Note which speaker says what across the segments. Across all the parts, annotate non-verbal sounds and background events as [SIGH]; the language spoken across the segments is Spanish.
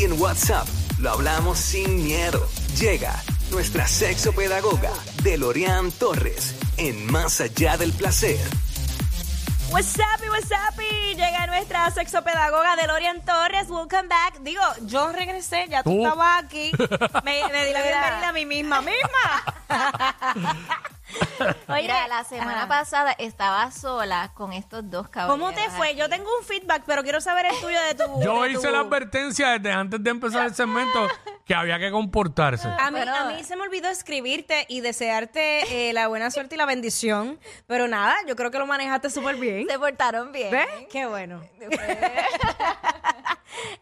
Speaker 1: En WhatsApp lo hablamos sin miedo. Llega nuestra sexopedagoga Delorian Torres en Más Allá del Placer.
Speaker 2: What's up, y what's up, y llega nuestra sexopedagoga Delorian Torres. Welcome back. Digo, yo regresé, ya tú
Speaker 3: Tú.
Speaker 2: estabas aquí. Me, me di la [LAUGHS] bienvenida a mí misma misma. [LAUGHS] [LAUGHS] Oye,
Speaker 4: Mira, la semana
Speaker 2: ajá.
Speaker 4: pasada estaba sola con estos dos caballeros.
Speaker 2: ¿cómo te fue?
Speaker 4: aquí.
Speaker 2: Yo tengo un feedback, pero quiero saber el tuyo de tu. [LAUGHS]
Speaker 3: Yo
Speaker 2: de
Speaker 3: hice
Speaker 2: tu-
Speaker 3: la advertencia desde antes de empezar el segmento que había que comportarse.
Speaker 2: A mí,
Speaker 4: Pero-
Speaker 2: a mí se me olvidó escribirte y desearte eh, la buena suerte y la bendición. Pero nada, yo creo que lo manejaste súper bien.
Speaker 4: Se portaron bien.
Speaker 2: ¿Ves? Qué bueno. [LAUGHS]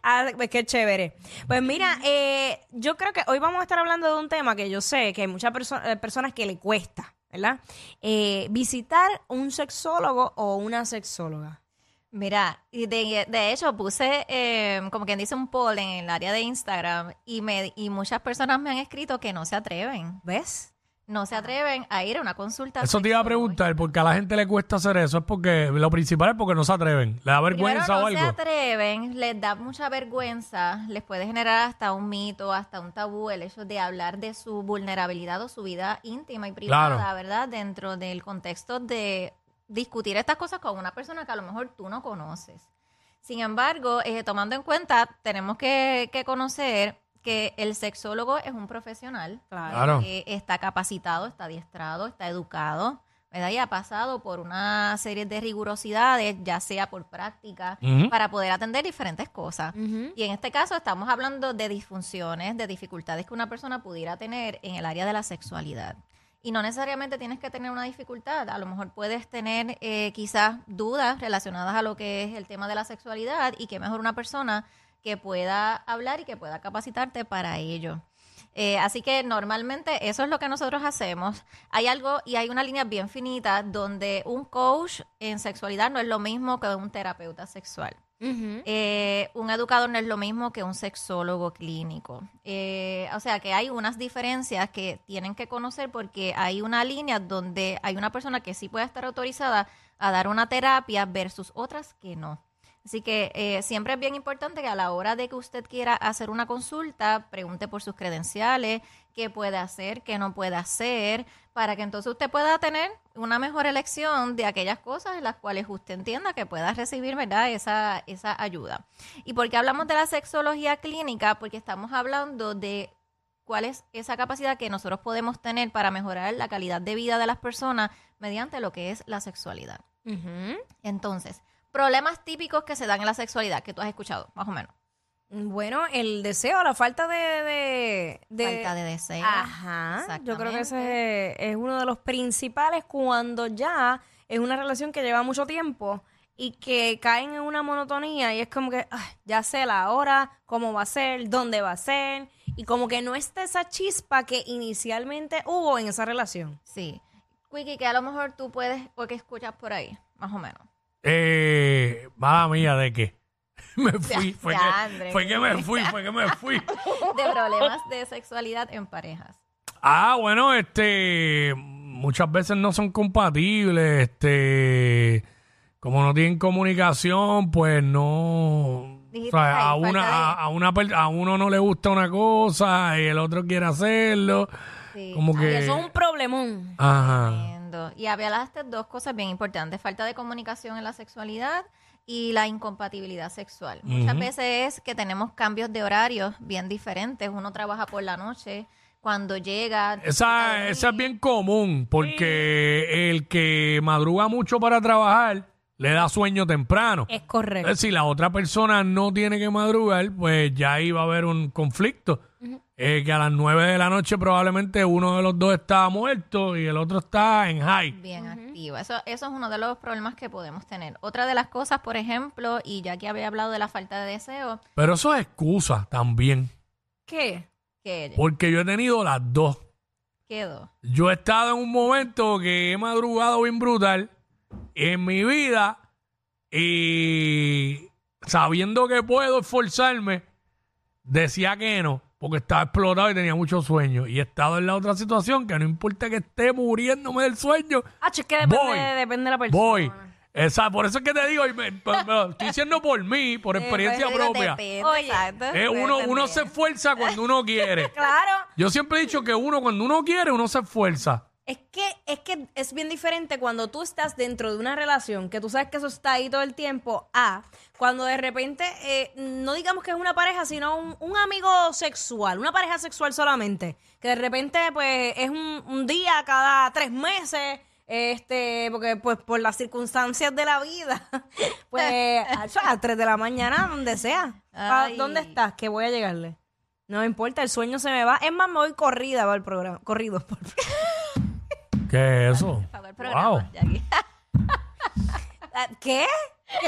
Speaker 2: Ah, pues qué chévere. Pues mira, eh, yo creo que hoy vamos a estar hablando de un tema que yo sé que hay muchas perso- eh, personas que le cuesta, ¿verdad? Eh, visitar un sexólogo o una sexóloga.
Speaker 4: Mira, de, de hecho puse, eh, como quien dice, un poll en el área de Instagram y, me, y muchas personas me han escrito que no se atreven.
Speaker 2: ¿Ves?
Speaker 4: No se atreven a ir a una consulta.
Speaker 3: Eso te iba a preguntar, porque a la gente le cuesta hacer eso. Es porque lo principal es porque no se atreven. Le da
Speaker 4: Primero,
Speaker 3: vergüenza
Speaker 4: no
Speaker 3: o
Speaker 4: se
Speaker 3: algo.
Speaker 4: atreven, les da mucha vergüenza, les puede generar hasta un mito, hasta un tabú el hecho de hablar de su vulnerabilidad o su vida íntima y privada,
Speaker 3: Claro.
Speaker 4: ¿verdad? Dentro del contexto de discutir estas cosas con una persona que a lo mejor tú no conoces. Sin embargo, eh, tomando en cuenta, tenemos que, que conocer que el sexólogo es un profesional
Speaker 3: Claro.
Speaker 4: que está capacitado, está adiestrado, está educado, ¿verdad? Y ha pasado por una serie de rigurosidades, ya sea por práctica, para poder atender diferentes cosas. Y en este caso estamos hablando de disfunciones, de dificultades que una persona pudiera tener en el área de la sexualidad. Y no necesariamente tienes que tener una dificultad, a lo mejor puedes tener eh, quizás dudas relacionadas a lo que es el tema de la sexualidad y que mejor una persona que pueda hablar y que pueda capacitarte para ello. Eh, así que normalmente eso es lo que nosotros hacemos. Hay algo y hay una línea bien finita donde un coach en sexualidad no es lo mismo que un terapeuta sexual. Eh, un educador no es lo mismo que un sexólogo clínico. Eh, o sea que hay unas diferencias que tienen que conocer porque hay una línea donde hay una persona que sí puede estar autorizada a dar una terapia versus otras que no. Así que eh, siempre es bien importante que a la hora de que usted quiera hacer una consulta, pregunte por sus credenciales, qué puede hacer, qué no puede hacer, para que entonces usted pueda tener una mejor elección de aquellas cosas en las cuales usted entienda que pueda recibir, ¿verdad?, esa, esa ayuda. ¿Y por qué hablamos de la sexología clínica? Porque estamos hablando de cuál es esa capacidad que nosotros podemos tener para mejorar la calidad de vida de las personas mediante lo que es la sexualidad. Entonces, problemas típicos que se dan en la sexualidad, que tú has escuchado, más o menos.
Speaker 2: Bueno, el deseo, la falta de... de, de-
Speaker 4: Falta de deseo.
Speaker 2: Ajá. Yo creo que ese es, es uno de los principales cuando ya es una relación que lleva mucho tiempo y que caen en una monotonía y es como que "Ay, ya sé la hora, cómo va a ser, dónde va a ser y como que no está esa chispa que inicialmente hubo en esa relación.
Speaker 4: Sí. Quickie, que a lo mejor tú puedes, o que escuchas por ahí, más o menos.
Speaker 3: Eh, mala mía, ¿de qué? [LAUGHS] me fui. Fue,
Speaker 4: Ya,
Speaker 3: que,
Speaker 4: André.
Speaker 3: fue que me [LAUGHS] fui, fue que me fui.
Speaker 4: De problemas de sexualidad en parejas.
Speaker 3: Ah, bueno, este, muchas veces no son compatibles, este, como no tienen comunicación, pues no,
Speaker 4: Dijiste
Speaker 3: o sea, a una,
Speaker 4: de-
Speaker 3: a, a una, per- a uno no le gusta una cosa y el otro quiere hacerlo,
Speaker 4: Sí.
Speaker 3: como que,
Speaker 2: eso es un problemón.
Speaker 3: ajá,
Speaker 4: Entiendo. Y hablaste dos cosas bien importantes, falta de comunicación en la sexualidad y la incompatibilidad sexual. Muchas veces es que tenemos cambios de horarios bien diferentes. Uno trabaja por la noche, cuando llega...
Speaker 3: esa, esa es bien común, porque el que madruga mucho para trabajar le da sueño temprano.
Speaker 2: Es correcto.
Speaker 3: Entonces, si la otra persona no tiene que madrugar, pues ya ahí va a haber un conflicto. Eh, que a las 9 de la noche probablemente uno de los dos está muerto y el otro está en high.
Speaker 4: bien activa. Eso, eso es uno de los problemas que podemos tener. Otra de las cosas, por ejemplo, y ya que había hablado de la falta de deseo,
Speaker 3: Pero eso es excusa también.
Speaker 2: ¿Qué?
Speaker 4: ¿Qué?
Speaker 3: Porque yo he tenido las dos.
Speaker 4: Quedó.
Speaker 3: Yo he estado en un momento que he madrugado bien brutal en mi vida y sabiendo que puedo esforzarme, decía que no, porque estaba explotado y tenía mucho sueño. Y he estado en la otra situación que no importa que esté muriéndome del sueño,
Speaker 2: Ah, es que depende,
Speaker 3: Voy.
Speaker 2: depende de la persona.
Speaker 3: voy. Esa, por eso es que te digo, y me- me- me lo estoy diciendo por mí, por experiencia
Speaker 4: Pues, digo,
Speaker 3: propia.
Speaker 4: depende,
Speaker 2: Oye,
Speaker 4: exacto.
Speaker 3: Eh, uno, uno se esfuerza cuando uno quiere. [LAUGHS]
Speaker 2: Claro.
Speaker 3: Yo siempre he dicho que uno, cuando uno quiere, uno se esfuerza.
Speaker 2: Es que, es que es bien diferente cuando tú estás dentro de una relación, que tú sabes que eso está ahí todo el tiempo, a cuando de repente, eh, no digamos que es una pareja, sino un, un amigo sexual, una pareja sexual solamente, que de repente pues es un, un día cada tres meses, este, porque pues por las circunstancias de la vida, [LAUGHS] pues [LAUGHS] a las tres de la mañana, donde sea.
Speaker 4: Ay.
Speaker 2: ¿Dónde estás? Que voy a llegarle. No me importa, el sueño se me va. Es más, me voy corrida para el programa. Corrido. [LAUGHS] por-
Speaker 3: ¿Qué es eso?
Speaker 4: Pagó el programa,
Speaker 3: Wow.
Speaker 4: Jackie. [LAUGHS]
Speaker 2: Ah, ¿Qué?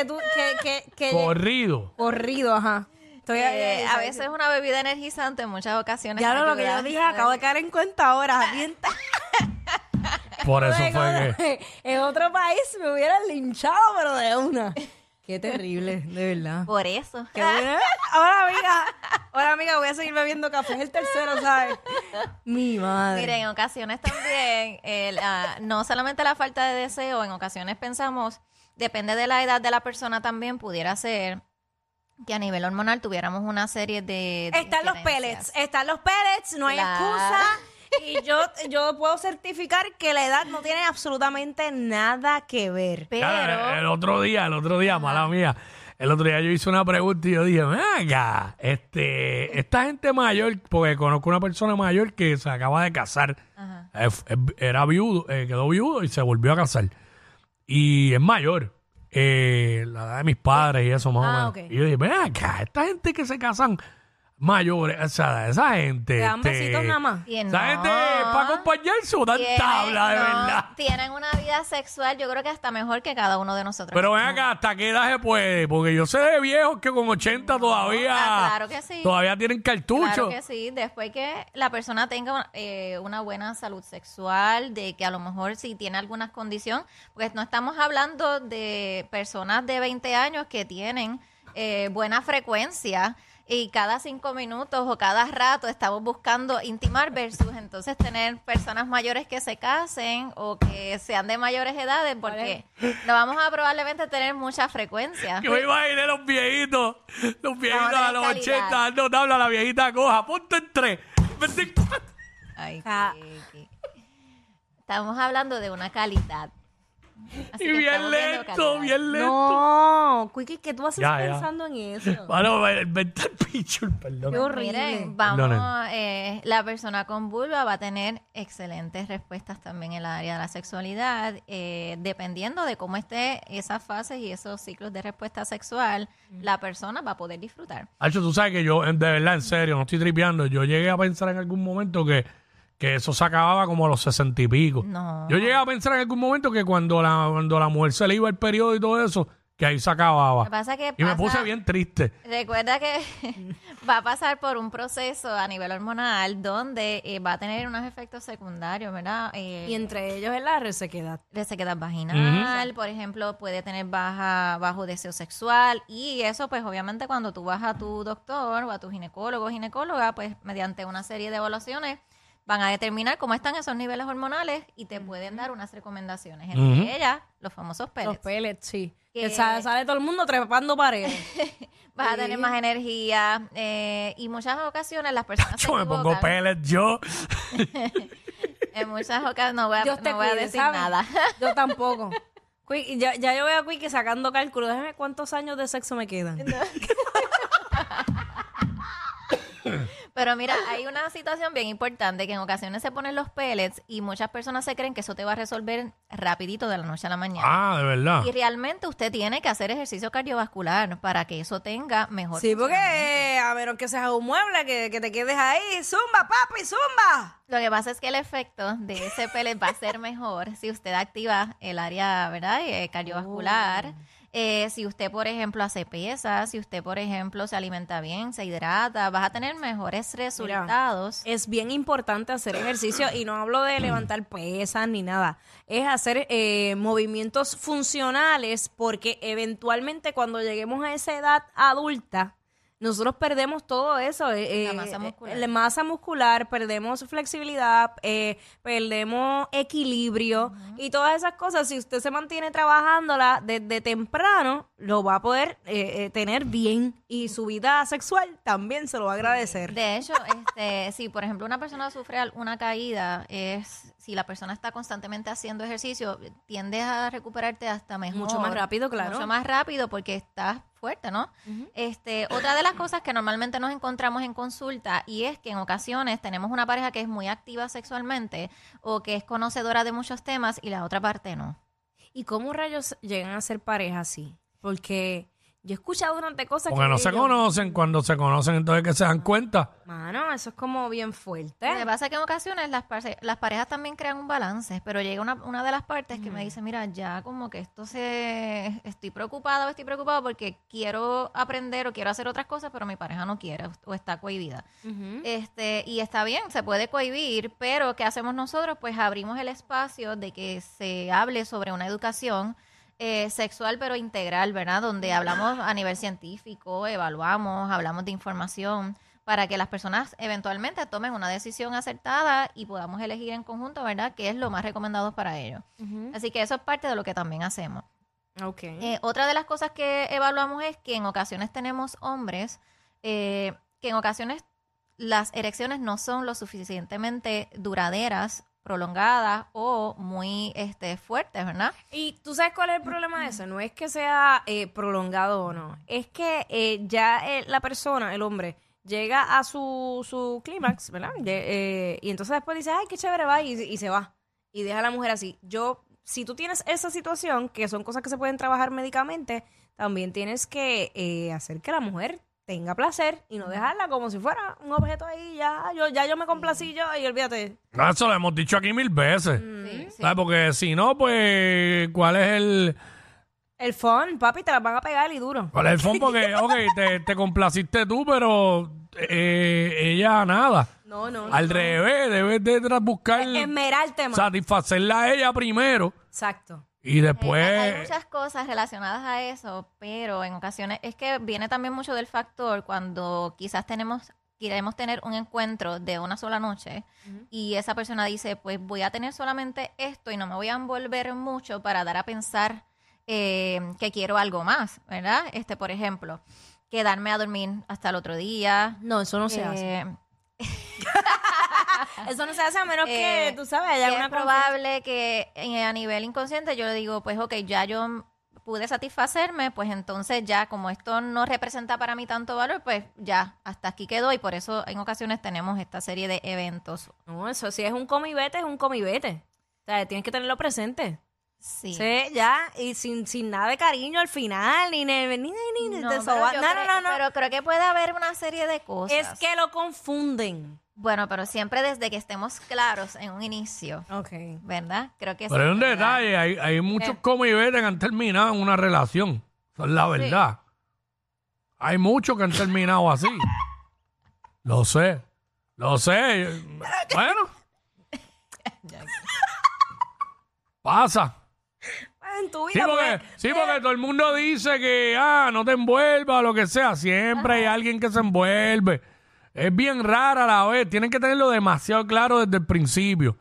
Speaker 2: Tú, que, que, que
Speaker 3: Corrido.
Speaker 2: corrido, ajá. Estoy
Speaker 4: Eh, a veces una bebida energizante en muchas ocasiones.
Speaker 2: Ya lo, lo que
Speaker 4: ayuda.
Speaker 2: yo dije, acabo de caer en cuenta ahora. [LAUGHS] Bien
Speaker 3: Por eso fue que [LAUGHS]
Speaker 2: en otro país me hubieran linchado, pero de una. Qué terrible, de verdad.
Speaker 4: Por eso. [LAUGHS]
Speaker 2: Qué buena. Ahora, amiga, ahora, amiga, voy a seguir bebiendo café. Es el tercero, ¿sabes? Mi madre.
Speaker 4: Miren, en ocasiones también, el, ah, no solamente la falta de deseo, en ocasiones pensamos, depende de la edad de la persona también, pudiera ser que a nivel hormonal tuviéramos una serie de... de
Speaker 2: Están los pellets, están los pellets, no hay excusa. [LAUGHS] Y yo, yo puedo certificar que la edad no tiene absolutamente nada que ver.
Speaker 4: Pero...
Speaker 3: Claro, el otro día, el otro día, mala mía. El otro día yo hice una pregunta y yo dije, venga, este, esta gente mayor, porque conozco una persona mayor que se acaba de casar,
Speaker 4: Ajá.
Speaker 3: Eh, era viudo, eh, quedó viudo y se volvió a casar. Y es mayor, eh, la edad de mis padres y eso más
Speaker 2: Ah,
Speaker 3: o menos.
Speaker 2: ok.
Speaker 3: Y yo dije, ven acá, esta gente que se casan mayores, o sea, esa gente.
Speaker 2: Te dan
Speaker 3: este,
Speaker 2: besitos nada más.
Speaker 4: y
Speaker 3: Esa
Speaker 4: no,
Speaker 3: gente para acompañarse o dan
Speaker 4: tienen-
Speaker 3: tabla, de
Speaker 4: no,
Speaker 3: verdad.
Speaker 4: Tienen una vida sexual, yo creo que hasta mejor que cada uno de nosotros.
Speaker 3: Pero ven acá, ¿hasta qué edad se puede? Porque yo sé de viejos que con 80 todavía...
Speaker 4: Ah, claro que sí.
Speaker 3: Todavía tienen cartucho.
Speaker 4: Claro que sí, después que la persona tenga eh, una buena salud sexual, de que a lo mejor si tiene alguna condición, porque no estamos hablando de personas de 20 años que tienen eh, buena frecuencia y cada cinco minutos o cada rato estamos buscando intimar versus entonces tener personas mayores que se casen o que sean de mayores edades porque no vamos a probablemente tener mucha frecuencia.
Speaker 3: Yo me imaginé los viejitos, los viejitos a los
Speaker 4: calidad.
Speaker 3: 80 dando tabla a la viejita coja. Ponte en tres. 24.
Speaker 4: Ay,
Speaker 2: Ah.
Speaker 4: Kiki. Estamos hablando de una calidad. Así
Speaker 3: Y
Speaker 4: que
Speaker 3: bien
Speaker 4: estamos viendo
Speaker 3: lento,
Speaker 4: calidad.
Speaker 3: bien lento.
Speaker 2: No, Quickie, ¿qué tú haces
Speaker 3: Ya, ya.
Speaker 2: pensando en [LAUGHS] eso?
Speaker 3: Bueno, mental [LAUGHS] picture, perdón.
Speaker 2: Qué horrible.
Speaker 4: Miren, vamos,
Speaker 3: Perdonen.
Speaker 4: eh, la persona con vulva va a tener excelentes respuestas también en el área de la sexualidad, eh, dependiendo de cómo esté esas fases y esos ciclos de respuesta sexual, la persona va a poder disfrutar.
Speaker 3: Hacho, tú sabes que yo, en- de verdad, en serio, no estoy tripeando. Yo llegué a pensar en algún momento que, que eso se acababa como a los sesenta y pico.
Speaker 4: No.
Speaker 3: Yo llegué a pensar en algún momento que cuando la, cuando la mujer se le iba el periodo y todo eso, que ahí se acababa.
Speaker 4: Que pasa que
Speaker 3: y me puse bien triste.
Speaker 4: Recuerda que [LAUGHS] va a pasar por un proceso a nivel hormonal donde eh, va a tener unos efectos secundarios, ¿verdad? Eh,
Speaker 2: Y entre ellos es la resequedad.
Speaker 4: resequedad vaginal, por ejemplo, puede tener baja, bajo deseo sexual y eso pues obviamente cuando tú vas a tu doctor o a tu ginecólogo o ginecóloga, pues mediante una serie de evaluaciones van a determinar cómo están esos niveles hormonales y te pueden dar unas recomendaciones, entre
Speaker 3: Ujú.
Speaker 4: ellas los famosos
Speaker 2: Los
Speaker 4: pellets.
Speaker 2: pellets, sí.
Speaker 4: Que-
Speaker 2: Que sale, sale todo el mundo trepando paredes. [LAUGHS]
Speaker 4: Vas a tener más energía eh, y muchas ocasiones las personas
Speaker 3: Yo me pongo pellets yo. [LAUGHS]
Speaker 4: En muchas ocasiones no voy a, no voy a
Speaker 2: cuide,
Speaker 4: decir
Speaker 2: ¿sabes?
Speaker 4: nada.
Speaker 2: Yo [LAUGHS] tampoco. Ya, ya yo veo a Quickie sacando cálculo. Déjame cuántos años de sexo me quedan.
Speaker 4: Pero mira, hay una situación bien importante que en ocasiones se ponen los pellets y muchas personas se creen que eso te va a resolver rapidito de la noche a la mañana.
Speaker 3: Ah, de verdad.
Speaker 4: Y realmente usted tiene que hacer ejercicio cardiovascular para que eso tenga mejor
Speaker 2: Sí, porque a menos que seas un mueble, que, que te quedes ahí. Zumba, papi, zumba.
Speaker 4: Lo que pasa es que el efecto de ese pellet va a ser mejor si usted activa el área, ¿verdad? Eh, cardiovascular. Eh, si usted, por ejemplo, hace pesas, si usted, por ejemplo, se alimenta bien, se hidrata, vas a tener mejores resultados.
Speaker 2: Es bien importante hacer ejercicio y no hablo de levantar pesas ni nada. Es hacer eh, movimientos funcionales porque eventualmente cuando lleguemos a esa edad adulta, nosotros perdemos todo eso. eh,
Speaker 4: La
Speaker 2: eh,
Speaker 4: masa muscular.
Speaker 2: la masa muscular, perdemos flexibilidad, eh, perdemos equilibrio y todas esas cosas. Si usted se mantiene trabajándola desde temprano, lo va a poder eh, eh, tener bien y su vida sexual también se lo va a agradecer.
Speaker 4: De hecho, este, [LAUGHS] si por ejemplo una persona sufre una caída, es si la persona está constantemente haciendo ejercicio, tiendes a recuperarte hasta mejor.
Speaker 2: Mucho más rápido, claro.
Speaker 4: Mucho más rápido porque estás fuerte, ¿no? Este, otra de las cosas que normalmente nos encontramos en consulta y es que en ocasiones tenemos una pareja que es muy activa sexualmente o que es conocedora de muchos temas y la otra parte no.
Speaker 2: ¿Y cómo rayos llegan a ser pareja así? Porque yo he escuchado durante cosas
Speaker 3: Porque
Speaker 2: que
Speaker 3: no se conocen. Cuando se conocen, entonces que se dan cuenta.
Speaker 2: Mano, eso es como bien
Speaker 4: Lo que
Speaker 2: fuerte.
Speaker 4: pasa es que en ocasiones las, parce- las parejas también crean un balance, pero llega una, una de las partes que me dice, mira, ya como que esto se... Estoy preocupada o estoy preocupado porque quiero aprender o quiero hacer otras cosas, pero mi pareja no quiere o está cohibida. este Y está bien, se puede cohibir, pero ¿qué hacemos nosotros? Pues abrimos el espacio de que se hable sobre una educación eh, sexual pero integral, ¿verdad? Donde hablamos a nivel científico, evaluamos, hablamos de información para que las personas eventualmente tomen una decisión acertada y podamos elegir en conjunto, ¿verdad? ¿Qué es lo más recomendado para ellos? Así que eso es parte de lo que también hacemos.
Speaker 2: Ok.
Speaker 4: Eh, otra de las cosas que evaluamos es que en ocasiones tenemos hombres eh, que en ocasiones las erecciones no son lo suficientemente duraderas, prolongadas o muy este, fuertes, ¿verdad?
Speaker 2: Y tú sabes cuál es el problema de eso. No es que sea eh, prolongado o no. Es que eh, ya eh, la persona, el hombre, llega a su, su clímax, ¿verdad? Eh, y entonces después dice, ay, qué chévere, va, y, y se va. Y deja a la mujer así. Yo, si tú tienes esa situación, que son cosas que se pueden trabajar médicamente, también tienes que hacer que la mujer tenga placer y no dejarla como si fuera un objeto ahí, ya yo, ya yo me complací yo y olvídate.
Speaker 3: Ah, Eso lo hemos dicho aquí mil veces.
Speaker 4: Sí, sí.
Speaker 3: ¿Sabes? Porque si no, pues, ¿cuál es el,
Speaker 2: El fun, papi, te las van a pegar y duro.
Speaker 3: cuál es el fondo? Porque, [LAUGHS] ok, te, te complaciste tú, pero eh, ella nada.
Speaker 2: No, no.
Speaker 3: Al revés, debes de buscar
Speaker 2: Esmerarte más.
Speaker 3: satisfacerla a ella primero
Speaker 2: Exacto.
Speaker 3: Y
Speaker 4: Eh,
Speaker 3: después...
Speaker 4: hay muchas cosas relacionadas a eso, pero en ocasiones es que viene también mucho del factor cuando quizás tenemos queremos tener un encuentro de una sola noche y esa persona dice, pues voy a tener solamente esto y no me voy a envolver mucho para dar a pensar eh, que quiero algo más, ¿verdad? Este, por ejemplo, quedarme a dormir hasta el otro día.
Speaker 2: No, eso no se hace. [LAUGHS] Eso no se hace a menos
Speaker 4: Eh,
Speaker 2: que, tú sabes, haya una
Speaker 4: es probable que eh, a nivel inconsciente yo le digo, pues ok, ya yo pude satisfacerme, pues entonces ya como esto no representa para mí tanto valor, pues ya hasta aquí quedó y por eso en ocasiones tenemos esta serie de eventos.
Speaker 2: No, eso si es un comibete, es un comibete. O sea, tienes que tenerlo presente.
Speaker 4: Sí.
Speaker 2: Sí, ya, y sin, sin nada de cariño al final, ni ni, ni, ni, ni
Speaker 4: No,
Speaker 2: de soba- No, no, no, no.
Speaker 4: Pero creo que puede haber una serie de cosas.
Speaker 2: es que lo confunden.
Speaker 4: Bueno, pero siempre desde que estemos claros en un inicio,
Speaker 2: Ok.
Speaker 4: ¿verdad? Creo que
Speaker 3: Pero un
Speaker 4: es verdad.
Speaker 3: detalle, hay, hay muchos comibetes que han terminado en una relación. Eso es la verdad. Hay muchos que han terminado así. Lo sé. Lo sé. Bueno. Pasa.
Speaker 2: En tu
Speaker 3: Sí
Speaker 2: vida,
Speaker 3: porque,
Speaker 2: pues,
Speaker 3: sí, porque todo el mundo dice que, ah, no te envuelvas o lo que sea. Siempre hay alguien que se envuelve. Es bien rara a la vez. Tienen que tenerlo demasiado claro desde el principio.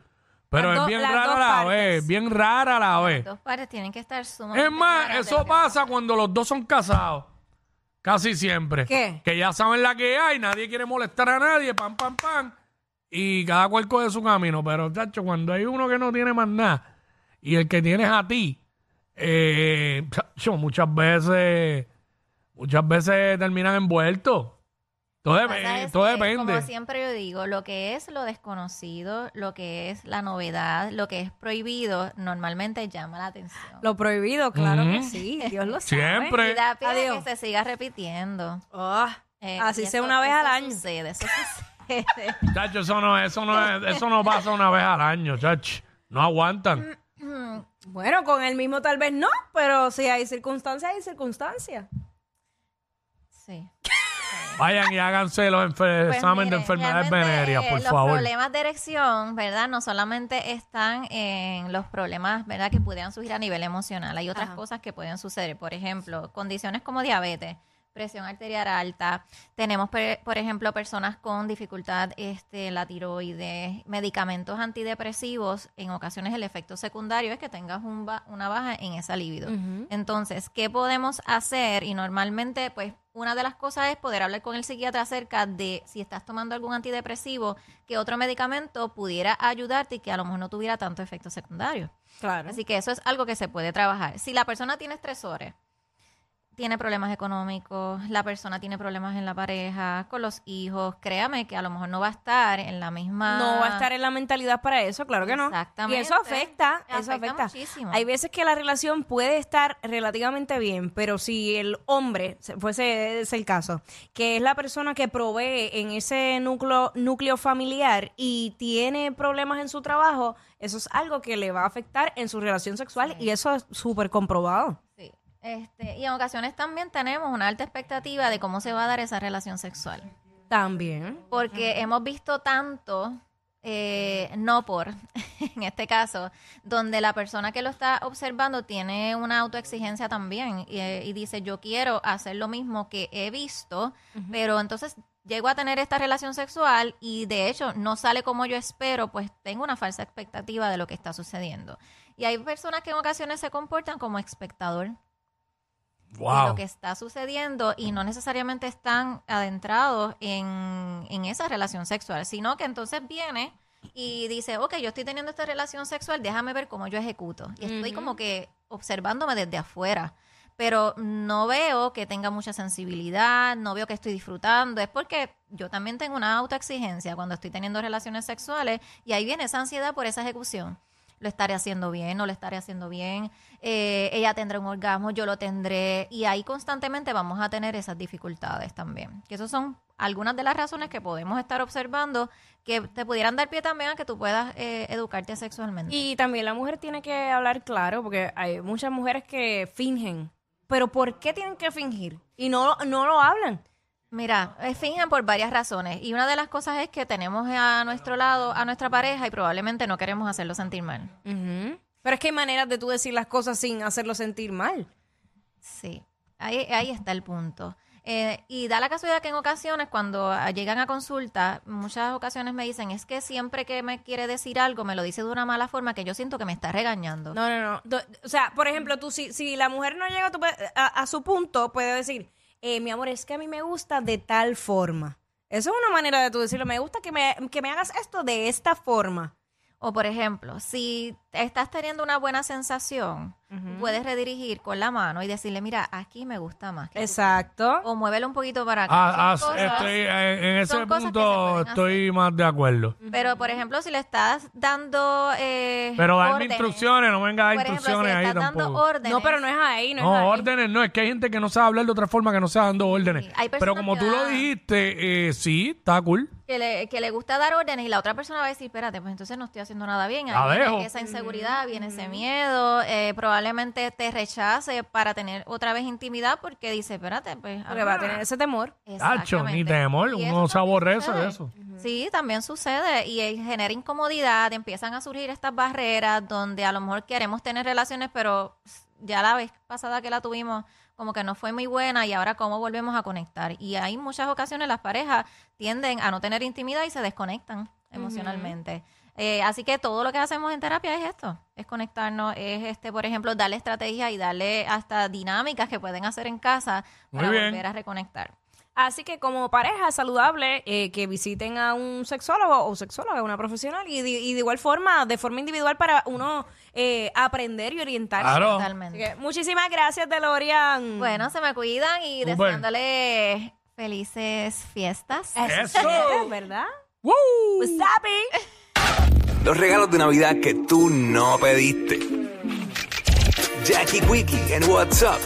Speaker 3: Pero
Speaker 2: Las
Speaker 3: es
Speaker 2: dos-
Speaker 3: bien
Speaker 2: las
Speaker 3: rara
Speaker 2: dos
Speaker 3: a la
Speaker 2: partes.
Speaker 3: vez. Bien rara a la vez.
Speaker 4: Dos partes tienen que estar sumamente
Speaker 3: Es más,
Speaker 4: claras
Speaker 3: eso pasa cuando los dos son casados. Casi siempre.
Speaker 2: ¿Qué?
Speaker 3: Que ya saben la que hay, nadie quiere molestar a nadie, pam, pam, pam. Y cada cual coge su camino. Pero, chacho, cuando hay uno que no tiene más nada y el que tienes a ti, eh, [LAUGHS] chacho, muchas veces, muchas veces terminan envueltos. Todo, depende.
Speaker 4: Como siempre yo digo, lo que es lo desconocido, lo que es la novedad, lo que es prohibido, normalmente llama la atención.
Speaker 2: Lo prohibido, claro que sí. Dios lo sabe.
Speaker 3: Siempre.
Speaker 4: Y da pie
Speaker 2: Adiós.
Speaker 4: que se siga repitiendo.
Speaker 2: Ah,
Speaker 4: Eh,
Speaker 2: así sea
Speaker 4: eso-
Speaker 2: una vez
Speaker 4: eso
Speaker 2: al año.
Speaker 4: Sucede, eso [LAUGHS] sucede.
Speaker 3: Chacho, eso no, eso no, es- eso no pasa una vez al año, chacho. No aguantan.
Speaker 2: Bueno, con el mismo tal vez no, pero si hay circunstancias, hay circunstancias.
Speaker 4: Sí. [LAUGHS]
Speaker 3: Vayan y háganse los enfer-
Speaker 4: Pues
Speaker 3: exámenes de enfermedades
Speaker 4: realmente,
Speaker 3: venéreas, por
Speaker 4: los
Speaker 3: favor.
Speaker 4: problemas de erección, ¿verdad? No solamente están en los problemas, ¿verdad? Que pudieran surgir a nivel emocional. Hay otras
Speaker 2: Ajá.
Speaker 4: cosas que pueden suceder. Por ejemplo, condiciones como diabetes, presión arterial alta. Tenemos, per- por ejemplo, personas con dificultad este, en la tiroides, medicamentos antidepresivos. En ocasiones el efecto secundario es que tengas un ba- una baja en esa libido. Entonces, ¿qué podemos hacer? Y normalmente, pues, una de las cosas es poder hablar con el psiquiatra acerca de si estás tomando algún antidepresivo, que otro medicamento pudiera ayudarte y que a lo mejor no tuviera tanto efecto secundario.
Speaker 2: Claro.
Speaker 4: Así que eso es algo que se puede trabajar. Si la persona tiene estresores, tiene problemas económicos, la persona tiene problemas en la pareja, con los hijos, créame que a lo mejor no va a estar en la misma...
Speaker 2: No va a estar en la mentalidad para eso, claro que no.
Speaker 4: Exactamente.
Speaker 2: Y eso afecta, eso
Speaker 4: Afecta muchísimo.
Speaker 2: Hay veces que la relación puede estar relativamente bien, pero si el hombre, se- fuese ese el caso, que es la persona que provee en ese núcleo, núcleo familiar y tiene problemas en su trabajo, eso es algo que le va a afectar en su relación sexual y eso es súper comprobado.
Speaker 4: Este, y en ocasiones también tenemos una alta expectativa de cómo se va a dar esa relación sexual.
Speaker 2: También.
Speaker 4: Porque hemos visto tanto, eh, no por, [LAUGHS] en este caso, donde la persona que lo está observando tiene una autoexigencia también y, eh, y dice, yo quiero hacer lo mismo que he visto, pero entonces llego a tener esta relación sexual y de hecho no sale como yo espero, pues tengo una falsa expectativa de lo que está sucediendo. Y hay personas que en ocasiones se comportan como espectador
Speaker 3: Wow.
Speaker 4: lo que está sucediendo y no necesariamente están adentrados en, en esa relación sexual, sino que entonces viene y dice, ok, yo estoy teniendo esta relación sexual, déjame ver cómo yo ejecuto. Y estoy como que observándome desde afuera, pero no veo que tenga mucha sensibilidad, no veo que estoy disfrutando, es porque yo también tengo una autoexigencia cuando estoy teniendo relaciones sexuales y ahí viene esa ansiedad por esa ejecución lo estaré haciendo bien, no lo estaré haciendo bien, eh, ella tendrá un orgasmo, yo lo tendré, y ahí constantemente vamos a tener esas dificultades también. Que esas son algunas de las razones que podemos estar observando que te pudieran dar pie también a que tú puedas eh, educarte sexualmente.
Speaker 2: Y también la mujer tiene que hablar claro, porque hay muchas mujeres que fingen. Pero ¿por qué tienen que fingir? Y no, no lo hablan.
Speaker 4: Mira, fingen por varias razones, y una de las cosas es que tenemos a nuestro lado a nuestra pareja y probablemente no queremos hacerlo sentir mal.
Speaker 2: Pero es que hay maneras de tú decir las cosas sin hacerlo sentir mal.
Speaker 4: Sí, ahí, ahí está el punto. Eh, y da la casualidad que en ocasiones, cuando llegan a consulta, muchas ocasiones me dicen, es que siempre que me quiere decir algo, me lo dice de una mala forma que yo siento que me está regañando.
Speaker 2: No, no, no. Do- O sea, por ejemplo, tú si, si la mujer no llega a, tu pe- a- a su punto, puede decir, eh, mi amor, es que a mí me gusta de tal forma. Eso es una manera de tú decirlo. Me gusta que me, que me hagas esto de esta forma.
Speaker 4: O por ejemplo, si estás teniendo una buena sensación, puedes redirigir con la mano y decirle, mira, aquí me gusta más. que tú".
Speaker 2: Exacto.
Speaker 4: O muévelo un poquito para acá.
Speaker 3: Ah, ah,
Speaker 4: cosas-
Speaker 3: estoy, en, en ese punto estoy más de acuerdo.
Speaker 4: Pero, por ejemplo, si le estás dando... Eh,
Speaker 3: Pero darme
Speaker 4: órdenes,
Speaker 3: instrucciones, no venga a dar
Speaker 4: Por ejemplo, si
Speaker 3: instrucciones
Speaker 4: le
Speaker 3: ahí
Speaker 4: estás dando
Speaker 3: tampoco.
Speaker 4: órdenes...
Speaker 2: No, pero no es ahí, no,
Speaker 3: No,
Speaker 2: es ahí.
Speaker 3: órdenes no, es que hay gente que no sabe hablar de otra forma que no sea dando órdenes.
Speaker 4: Sí,
Speaker 3: Pero como tú lo dijiste, eh, sí, está cool.
Speaker 4: Que le, que le gusta dar órdenes y la otra persona va a decir, espérate, pues entonces no estoy haciendo nada bien. Ahí
Speaker 3: La
Speaker 4: viene
Speaker 3: dejo.
Speaker 4: esa inseguridad, viene ese miedo, eh, probablemente te rechace para tener otra vez intimidad porque dice, espérate, pues...
Speaker 2: Porque va a tener ese temor.
Speaker 3: Tacho, ni
Speaker 4: exactamente.
Speaker 3: temor,
Speaker 4: Y
Speaker 3: uno se
Speaker 4: también
Speaker 3: aborrece
Speaker 4: sucede.
Speaker 3: de eso.
Speaker 4: Sí, también sucede y eh, genera incomodidad, empiezan a surgir estas barreras donde a lo mejor queremos tener relaciones, pero ya la vez pasada que la tuvimos como que no fue muy buena y ahora cómo volvemos a conectar. Y hay muchas ocasiones las parejas tienden a no tener intimidad y se desconectan emocionalmente. Eh, así que todo lo que hacemos en terapia es esto, es conectarnos, es este, por ejemplo, darle estrategias y darle hasta dinámicas que pueden hacer en casa
Speaker 3: Muy
Speaker 4: para
Speaker 3: bien.
Speaker 4: volver a reconectar.
Speaker 2: Así que como pareja saludable, eh, que visiten a un sexólogo o sexóloga, una profesional, y de, y de igual forma, de forma individual para uno eh, aprender y orientarse.
Speaker 3: Claro.
Speaker 2: Así
Speaker 4: Totalmente.
Speaker 2: que muchísimas gracias, Delorian.
Speaker 4: Bueno, se me cuidan y deseándole felices fiestas.
Speaker 3: Eso.
Speaker 2: ¿verdad?
Speaker 3: ¡Woo!
Speaker 2: Sapi.
Speaker 1: Los regalos de Navidad que tú no pediste. Jackie Quickie en WhatsApp